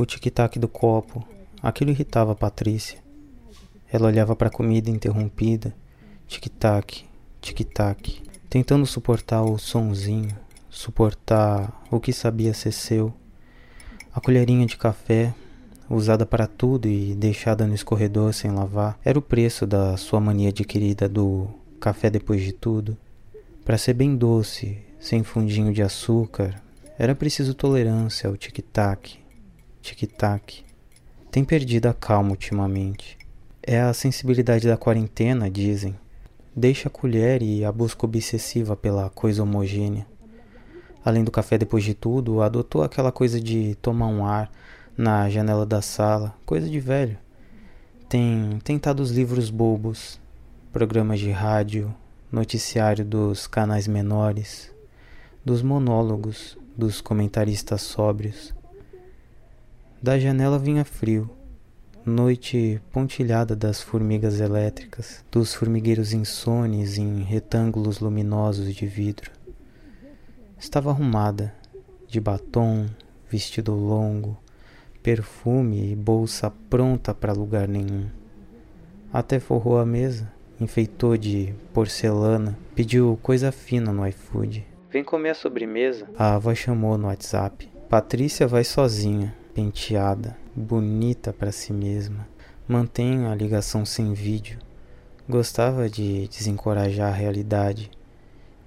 O tic-tac do copo, aquilo irritava a Patrícia. Ela olhava para a comida interrompida, tic-tac, tic-tac, tentando suportar o sonzinho, suportar o que sabia ser seu. A colherinha de café, usada para tudo e deixada no escorredor sem lavar, era o preço da sua mania adquirida do café depois de tudo. Para ser bem doce, sem fundinho de açúcar, era preciso tolerância ao tic-tac, tic-tac. Tem perdido a calma ultimamente. É a sensibilidade da quarentena, dizem. Deixa a colher e a busca obsessiva pela coisa homogênea. Além do café depois de tudo, adotou aquela coisa de tomar um ar na janela da sala, coisa de velho. Tem tentado os livros bobos, programas de rádio, noticiário dos canais menores, dos monólogos dos comentaristas sóbrios. Da janela vinha frio, noite pontilhada das formigas elétricas, dos formigueiros insones em retângulos luminosos de vidro. Estava arrumada, de batom, vestido longo, perfume e bolsa pronta para lugar nenhum. Até forrou a mesa, enfeitou de porcelana, pediu coisa fina no iFood. Vem comer a sobremesa. A avó chamou no WhatsApp. Patrícia vai sozinha, penteada, bonita para si mesma. Mantém a ligação sem vídeo. Gostava de desencorajar a realidade.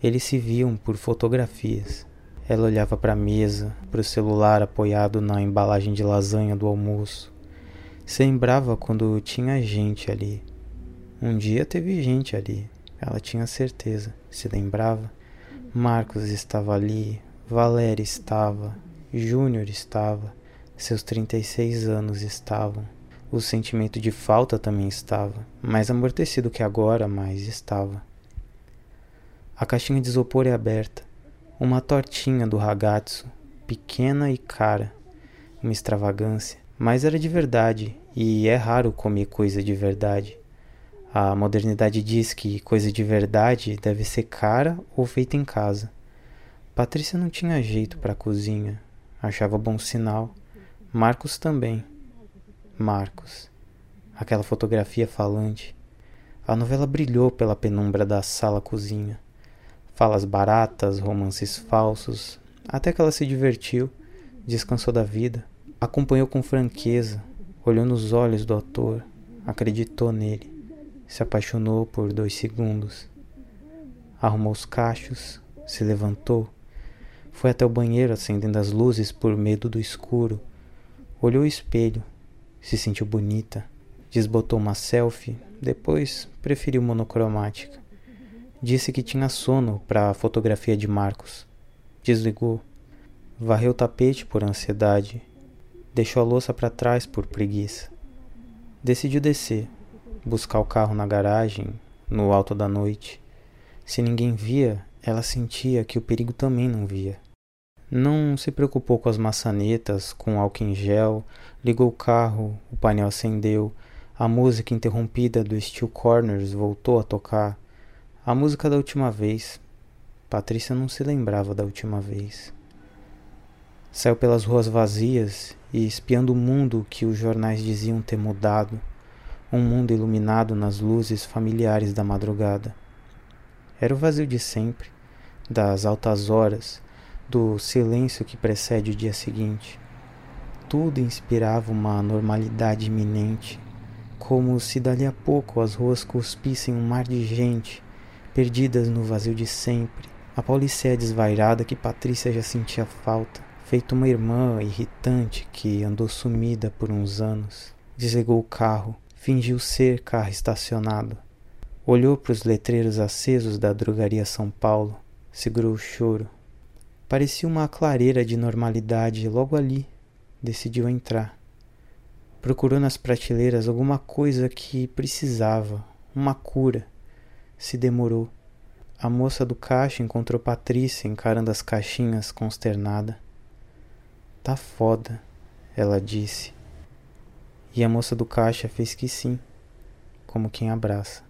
Eles se viam por fotografias. Ela olhava para a mesa, para o celular apoiado na embalagem de lasanha do almoço. Se lembrava quando tinha gente ali. Um dia teve gente ali, ela tinha certeza. Se lembrava. Marcos estava ali, Valéria estava, Júnior estava, seus 36 anos estavam. O sentimento de falta também estava, mais amortecido que agora, mas estava. A caixinha de isopor é aberta. Uma tortinha do ragazzo, pequena e cara. Uma extravagância, mas era de verdade, e é raro comer coisa de verdade. A modernidade diz que coisa de verdade deve ser cara ou feita em casa. Patrícia não tinha jeito para a cozinha, achava bom sinal. Marcos também. Marcos. Aquela fotografia falante. A novela brilhou pela penumbra da sala-cozinha falas baratas, romances falsos, até que ela se divertiu, descansou da vida, acompanhou com franqueza, olhou nos olhos do ator, acreditou nele, se apaixonou por dois segundos. Arrumou os cachos, se levantou, foi até o banheiro acendendo as luzes por medo do escuro, olhou o espelho, se sentiu bonita, desbotou uma selfie, depois preferiu monocromática. Disse que tinha sono para a fotografia de Marcos. Desligou. Varreu o tapete por ansiedade. Deixou a louça para trás por preguiça. Decidiu descer, buscar o carro na garagem, no alto da noite. Se ninguém via, ela sentia que o perigo também não via. Não se preocupou com as maçanetas, com álcool em gel, ligou o carro, o painel acendeu, a música interrompida do Steel Corners voltou a tocar. A música da última vez. Patrícia não se lembrava da última vez. Saiu pelas ruas vazias e espiando o mundo que os jornais diziam ter mudado, um mundo iluminado nas luzes familiares da madrugada. Era o vazio de sempre, das altas horas, do silêncio que precede o dia seguinte. Tudo inspirava uma normalidade iminente, como se dali a pouco as ruas cuspissem um mar de gente perdidas no vazio de sempre. A Paulicéia desvairada que Patrícia já sentia falta, feito uma irmã irritante que andou sumida por uns anos. Desligou o carro, fingiu ser carro estacionado. Olhou para os letreiros acesos da drogaria São Paulo, segurou o choro. Parecia uma clareira de normalidade logo ali. Decidiu entrar. Procurou nas prateleiras alguma coisa que precisava, uma cura se demorou. A moça do caixa encontrou Patrícia encarando as caixinhas consternada. Tá foda, ela disse. E a moça do caixa fez que sim, como quem abraça.